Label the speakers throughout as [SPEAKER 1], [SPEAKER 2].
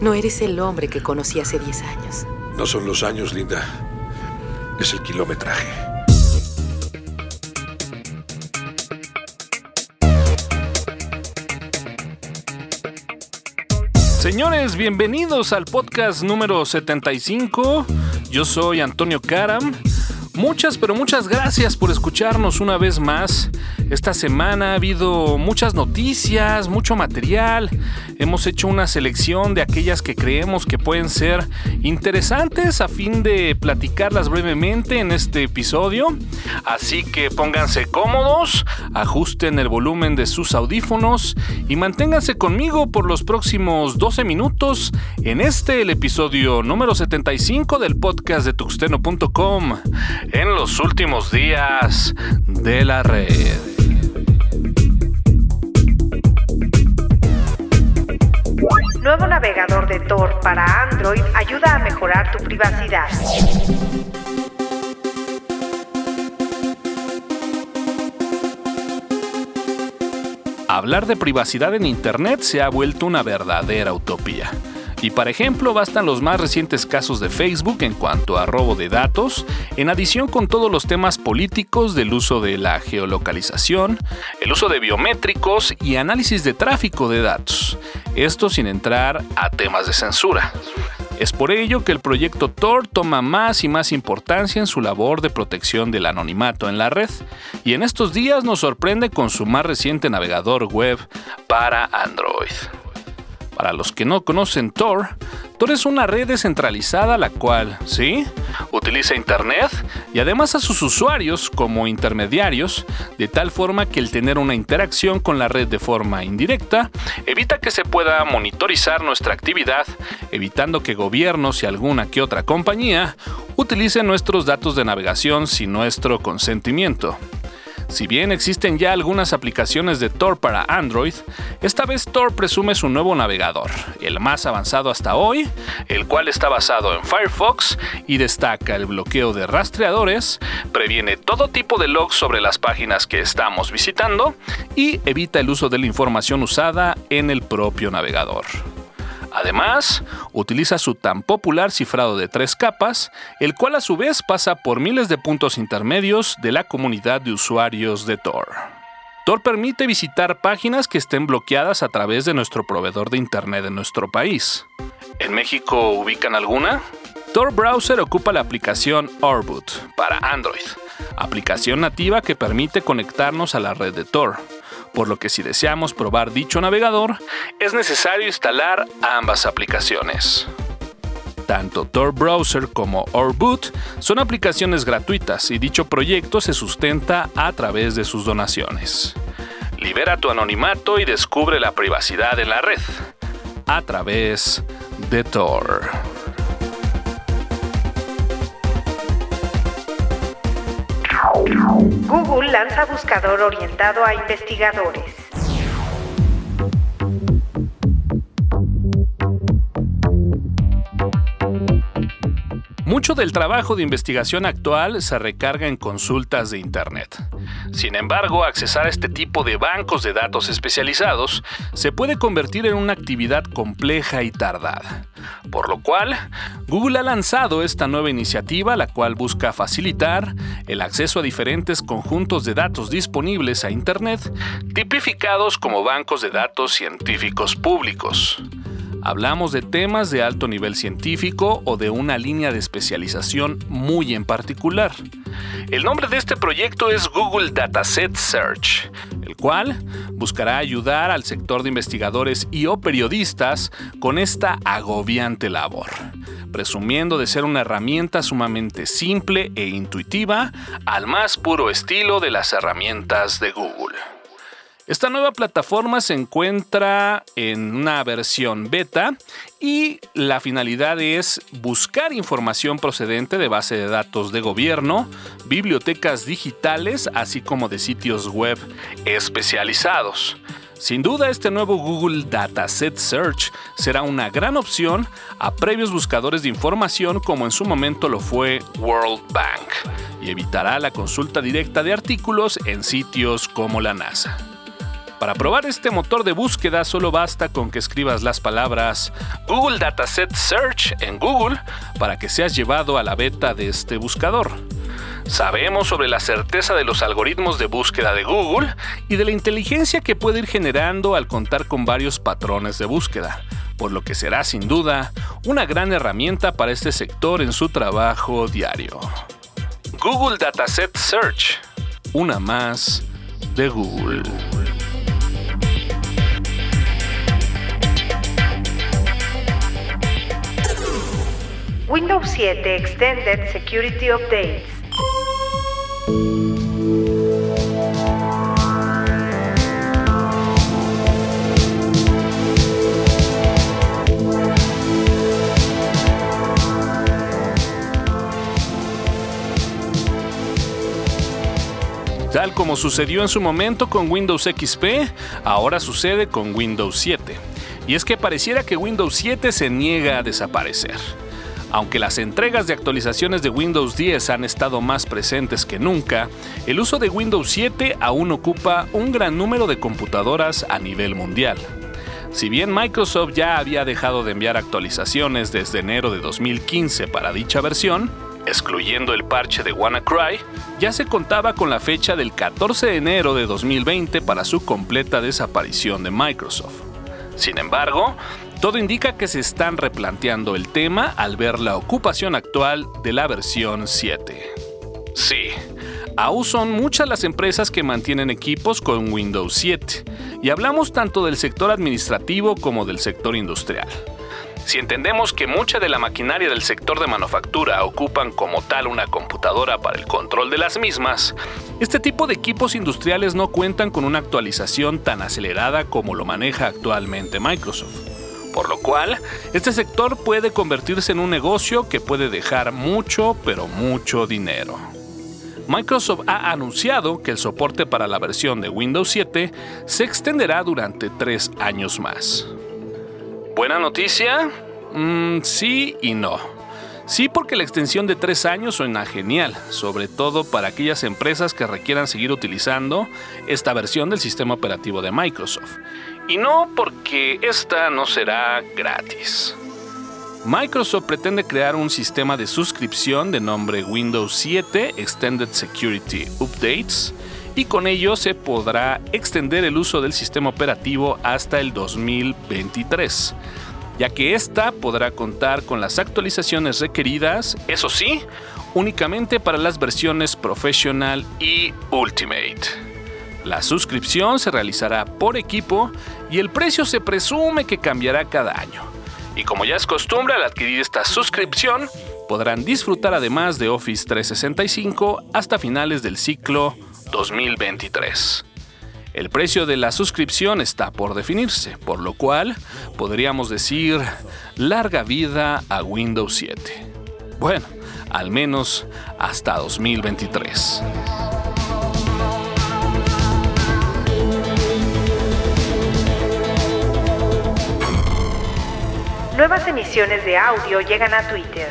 [SPEAKER 1] No eres el hombre que conocí hace 10 años.
[SPEAKER 2] No son los años, Linda. Es el kilometraje.
[SPEAKER 3] Señores, bienvenidos al podcast número 75. Yo soy Antonio Karam. Muchas, pero muchas gracias por escucharnos una vez más. Esta semana ha habido muchas noticias, mucho material. Hemos hecho una selección de aquellas que creemos que pueden ser interesantes a fin de platicarlas brevemente en este episodio. Así que pónganse cómodos, ajusten el volumen de sus audífonos y manténganse conmigo por los próximos 12 minutos en este, el episodio número 75 del podcast de tuxteno.com en los últimos días de la red.
[SPEAKER 4] Nuevo navegador de Tor para Android ayuda a mejorar tu privacidad.
[SPEAKER 3] Hablar de privacidad en Internet se ha vuelto una verdadera utopía. Y para ejemplo bastan los más recientes casos de Facebook en cuanto a robo de datos, en adición con todos los temas políticos del uso de la geolocalización, el uso de biométricos y análisis de tráfico de datos. Esto sin entrar a temas de censura. Es por ello que el proyecto Tor toma más y más importancia en su labor de protección del anonimato en la red, y en estos días nos sorprende con su más reciente navegador web para Android. Para los que no conocen Tor, Tor es una red descentralizada la cual, ¿sí? Utiliza Internet y además a sus usuarios como intermediarios, de tal forma que el tener una interacción con la red de forma indirecta evita que se pueda monitorizar nuestra actividad, evitando que gobiernos y alguna que otra compañía utilicen nuestros datos de navegación sin nuestro consentimiento. Si bien existen ya algunas aplicaciones de Tor para Android, esta vez Tor presume su nuevo navegador, el más avanzado hasta hoy, el cual está basado en Firefox y destaca el bloqueo de rastreadores, previene todo tipo de logs sobre las páginas que estamos visitando y evita el uso de la información usada en el propio navegador. Además, utiliza su tan popular cifrado de tres capas, el cual a su vez pasa por miles de puntos intermedios de la comunidad de usuarios de Tor. Tor permite visitar páginas que estén bloqueadas a través de nuestro proveedor de Internet en nuestro país. ¿En México ubican alguna? Tor Browser ocupa la aplicación Orbut para Android, aplicación nativa que permite conectarnos a la red de Tor por lo que si deseamos probar dicho navegador, es necesario instalar ambas aplicaciones. Tanto Tor Browser como Orboot son aplicaciones gratuitas y dicho proyecto se sustenta a través de sus donaciones. Libera tu anonimato y descubre la privacidad en la red a través de Tor.
[SPEAKER 4] Google lanza buscador orientado a investigadores.
[SPEAKER 3] Mucho del trabajo de investigación actual se recarga en consultas de Internet. Sin embargo, accesar a este tipo de bancos de datos especializados se puede convertir en una actividad compleja y tardada. Por lo cual, Google ha lanzado esta nueva iniciativa, la cual busca facilitar el acceso a diferentes conjuntos de datos disponibles a Internet, tipificados como bancos de datos científicos públicos. Hablamos de temas de alto nivel científico o de una línea de especialización muy en particular. El nombre de este proyecto es Google Dataset Search, el cual buscará ayudar al sector de investigadores y o periodistas con esta agobiante labor, presumiendo de ser una herramienta sumamente simple e intuitiva al más puro estilo de las herramientas de Google. Esta nueva plataforma se encuentra en una versión beta y la finalidad es buscar información procedente de base de datos de gobierno, bibliotecas digitales, así como de sitios web especializados. Sin duda, este nuevo Google Dataset Search será una gran opción a previos buscadores de información como en su momento lo fue World Bank y evitará la consulta directa de artículos en sitios como la NASA. Para probar este motor de búsqueda solo basta con que escribas las palabras Google Dataset Search en Google para que seas llevado a la beta de este buscador. Sabemos sobre la certeza de los algoritmos de búsqueda de Google y de la inteligencia que puede ir generando al contar con varios patrones de búsqueda, por lo que será sin duda una gran herramienta para este sector en su trabajo diario. Google Dataset Search, una más de Google.
[SPEAKER 4] Windows 7 Extended Security Updates.
[SPEAKER 3] Tal como sucedió en su momento con Windows XP, ahora sucede con Windows 7. Y es que pareciera que Windows 7 se niega a desaparecer. Aunque las entregas de actualizaciones de Windows 10 han estado más presentes que nunca, el uso de Windows 7 aún ocupa un gran número de computadoras a nivel mundial. Si bien Microsoft ya había dejado de enviar actualizaciones desde enero de 2015 para dicha versión, excluyendo el parche de WannaCry, ya se contaba con la fecha del 14 de enero de 2020 para su completa desaparición de Microsoft. Sin embargo, todo indica que se están replanteando el tema al ver la ocupación actual de la versión 7. Sí, aún son muchas las empresas que mantienen equipos con Windows 7, y hablamos tanto del sector administrativo como del sector industrial. Si entendemos que mucha de la maquinaria del sector de manufactura ocupan como tal una computadora para el control de las mismas, este tipo de equipos industriales no cuentan con una actualización tan acelerada como lo maneja actualmente Microsoft. Por lo cual, este sector puede convertirse en un negocio que puede dejar mucho, pero mucho dinero. Microsoft ha anunciado que el soporte para la versión de Windows 7 se extenderá durante tres años más. ¿Buena noticia? Mm, sí y no. Sí porque la extensión de tres años suena genial, sobre todo para aquellas empresas que requieran seguir utilizando esta versión del sistema operativo de Microsoft. Y no porque esta no será gratis. Microsoft pretende crear un sistema de suscripción de nombre Windows 7 Extended Security Updates y con ello se podrá extender el uso del sistema operativo hasta el 2023, ya que ésta podrá contar con las actualizaciones requeridas, eso sí, únicamente para las versiones Professional y Ultimate. La suscripción se realizará por equipo y el precio se presume que cambiará cada año. Y como ya es costumbre al adquirir esta suscripción, podrán disfrutar además de Office 365 hasta finales del ciclo 2023. El precio de la suscripción está por definirse, por lo cual podríamos decir larga vida a Windows 7. Bueno, al menos hasta 2023.
[SPEAKER 4] Nuevas emisiones de audio llegan a Twitter.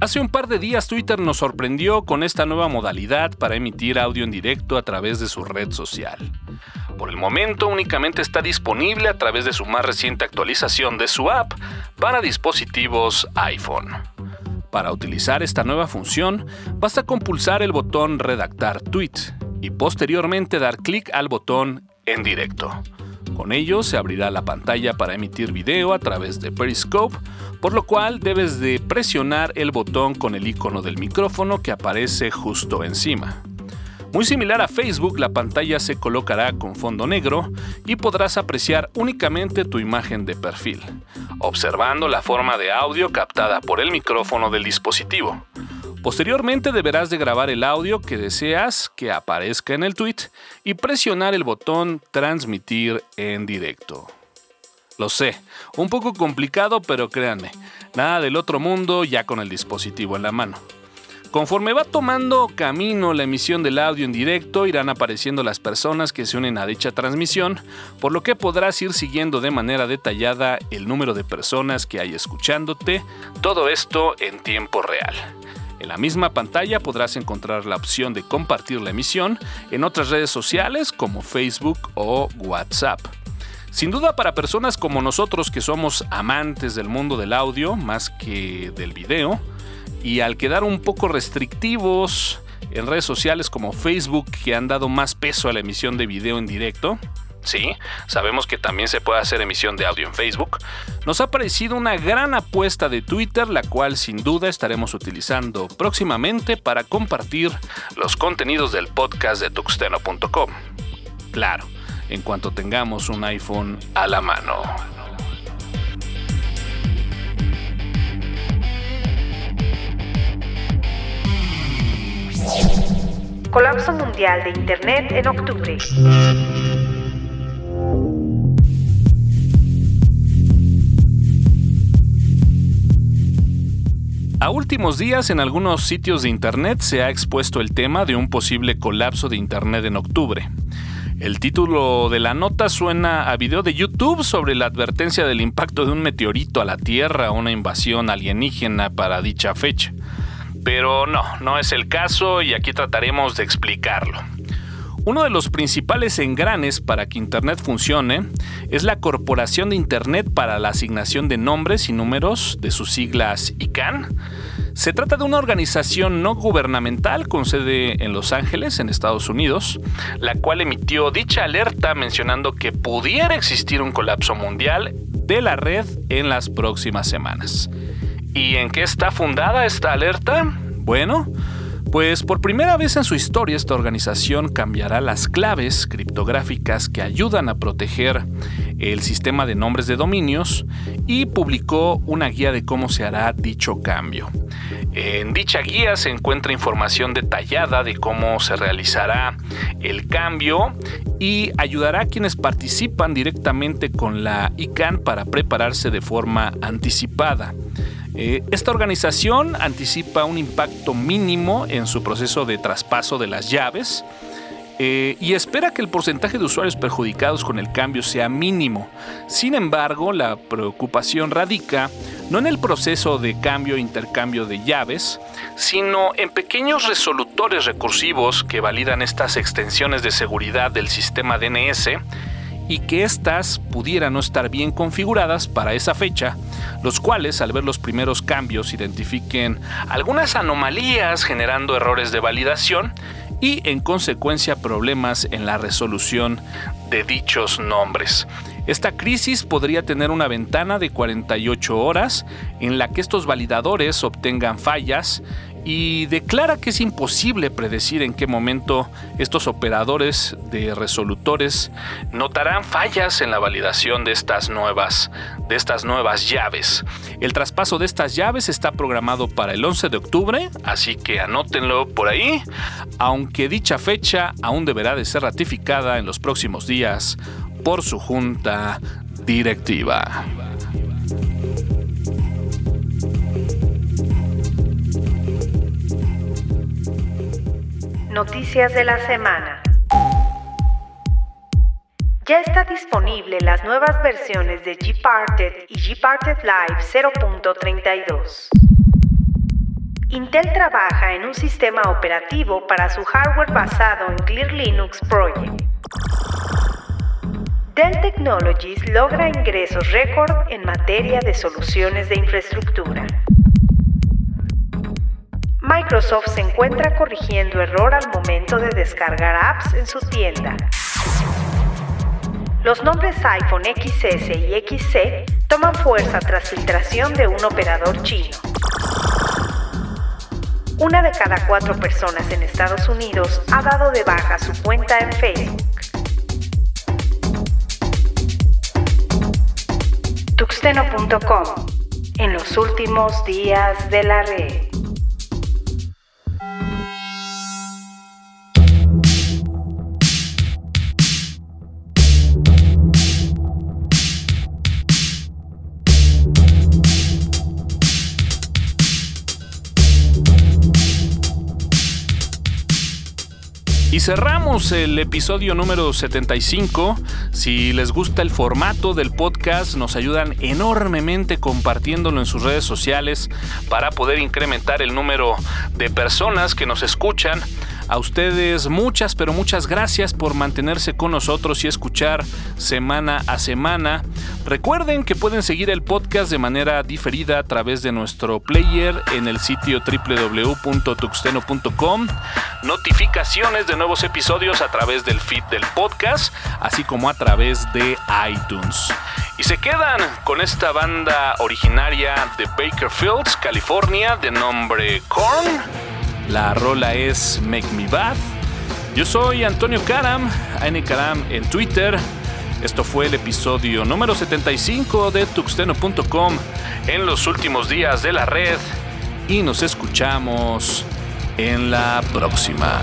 [SPEAKER 3] Hace un par de días Twitter nos sorprendió con esta nueva modalidad para emitir audio en directo a través de su red social. Por el momento únicamente está disponible a través de su más reciente actualización de su app para dispositivos iPhone. Para utilizar esta nueva función, basta con pulsar el botón Redactar Tweet y posteriormente dar clic al botón En directo. Con ello se abrirá la pantalla para emitir video a través de Periscope, por lo cual debes de presionar el botón con el icono del micrófono que aparece justo encima. Muy similar a Facebook, la pantalla se colocará con fondo negro y podrás apreciar únicamente tu imagen de perfil, observando la forma de audio captada por el micrófono del dispositivo. Posteriormente deberás de grabar el audio que deseas que aparezca en el tweet y presionar el botón transmitir en directo. Lo sé, un poco complicado, pero créanme, nada del otro mundo ya con el dispositivo en la mano. Conforme va tomando camino la emisión del audio en directo, irán apareciendo las personas que se unen a dicha transmisión, por lo que podrás ir siguiendo de manera detallada el número de personas que hay escuchándote, todo esto en tiempo real. En la misma pantalla podrás encontrar la opción de compartir la emisión en otras redes sociales como Facebook o WhatsApp. Sin duda para personas como nosotros que somos amantes del mundo del audio más que del video, y al quedar un poco restrictivos en redes sociales como Facebook que han dado más peso a la emisión de video en directo, sí, sabemos que también se puede hacer emisión de audio en Facebook, nos ha parecido una gran apuesta de Twitter, la cual sin duda estaremos utilizando próximamente para compartir los contenidos del podcast de tuxteno.com. Claro, en cuanto tengamos un iPhone a la mano.
[SPEAKER 4] Colapso mundial de Internet en octubre.
[SPEAKER 3] A últimos días en algunos sitios de Internet se ha expuesto el tema de un posible colapso de Internet en octubre. El título de la nota suena a video de YouTube sobre la advertencia del impacto de un meteorito a la Tierra una invasión alienígena para dicha fecha. Pero no, no es el caso y aquí trataremos de explicarlo. Uno de los principales engranes para que Internet funcione es la Corporación de Internet para la Asignación de Nombres y Números, de sus siglas ICANN. Se trata de una organización no gubernamental con sede en Los Ángeles, en Estados Unidos, la cual emitió dicha alerta mencionando que pudiera existir un colapso mundial de la red en las próximas semanas. ¿Y en qué está fundada esta alerta? Bueno, pues por primera vez en su historia esta organización cambiará las claves criptográficas que ayudan a proteger el sistema de nombres de dominios y publicó una guía de cómo se hará dicho cambio. En dicha guía se encuentra información detallada de cómo se realizará el cambio y ayudará a quienes participan directamente con la ICANN para prepararse de forma anticipada. Eh, esta organización anticipa un impacto mínimo en su proceso de traspaso de las llaves eh, y espera que el porcentaje de usuarios perjudicados con el cambio sea mínimo. Sin embargo, la preocupación radica no en el proceso de cambio e intercambio de llaves, sino en pequeños resolutores recursivos que validan estas extensiones de seguridad del sistema DNS y que éstas pudieran no estar bien configuradas para esa fecha, los cuales al ver los primeros cambios identifiquen algunas anomalías generando errores de validación y en consecuencia problemas en la resolución de dichos nombres. Esta crisis podría tener una ventana de 48 horas en la que estos validadores obtengan fallas y declara que es imposible predecir en qué momento estos operadores de resolutores notarán fallas en la validación de estas nuevas de estas nuevas llaves. El traspaso de estas llaves está programado para el 11 de octubre, así que anótenlo por ahí, aunque dicha fecha aún deberá de ser ratificada en los próximos días por su junta directiva.
[SPEAKER 4] Noticias de la semana. Ya está disponible las nuevas versiones de Gparted y Gparted Live 0.32. Intel trabaja en un sistema operativo para su hardware basado en Clear Linux Project. Dell Technologies logra ingresos récord en materia de soluciones de infraestructura. Microsoft se encuentra corrigiendo error al momento de descargar apps en su tienda. Los nombres iPhone XS y XC toman fuerza tras filtración de un operador chino. Una de cada cuatro personas en Estados Unidos ha dado de baja su cuenta en Facebook. Tuxteno.com en los últimos días de la red.
[SPEAKER 3] Cerramos el episodio número 75. Si les gusta el formato del podcast, nos ayudan enormemente compartiéndolo en sus redes sociales para poder incrementar el número de personas que nos escuchan. A ustedes muchas, pero muchas gracias por mantenerse con nosotros y escuchar semana a semana. Recuerden que pueden seguir el podcast de manera diferida a través de nuestro player en el sitio www.tuxteno.com, notificaciones de nuevos episodios a través del feed del podcast, así como a través de iTunes. Y se quedan con esta banda originaria de Bakerfields, California, de nombre Korn. La rola es Make Me Bad. Yo soy Antonio Karam, N Karam en Twitter. Esto fue el episodio número 75 de tuxteno.com en los últimos días de la red y nos escuchamos en la próxima.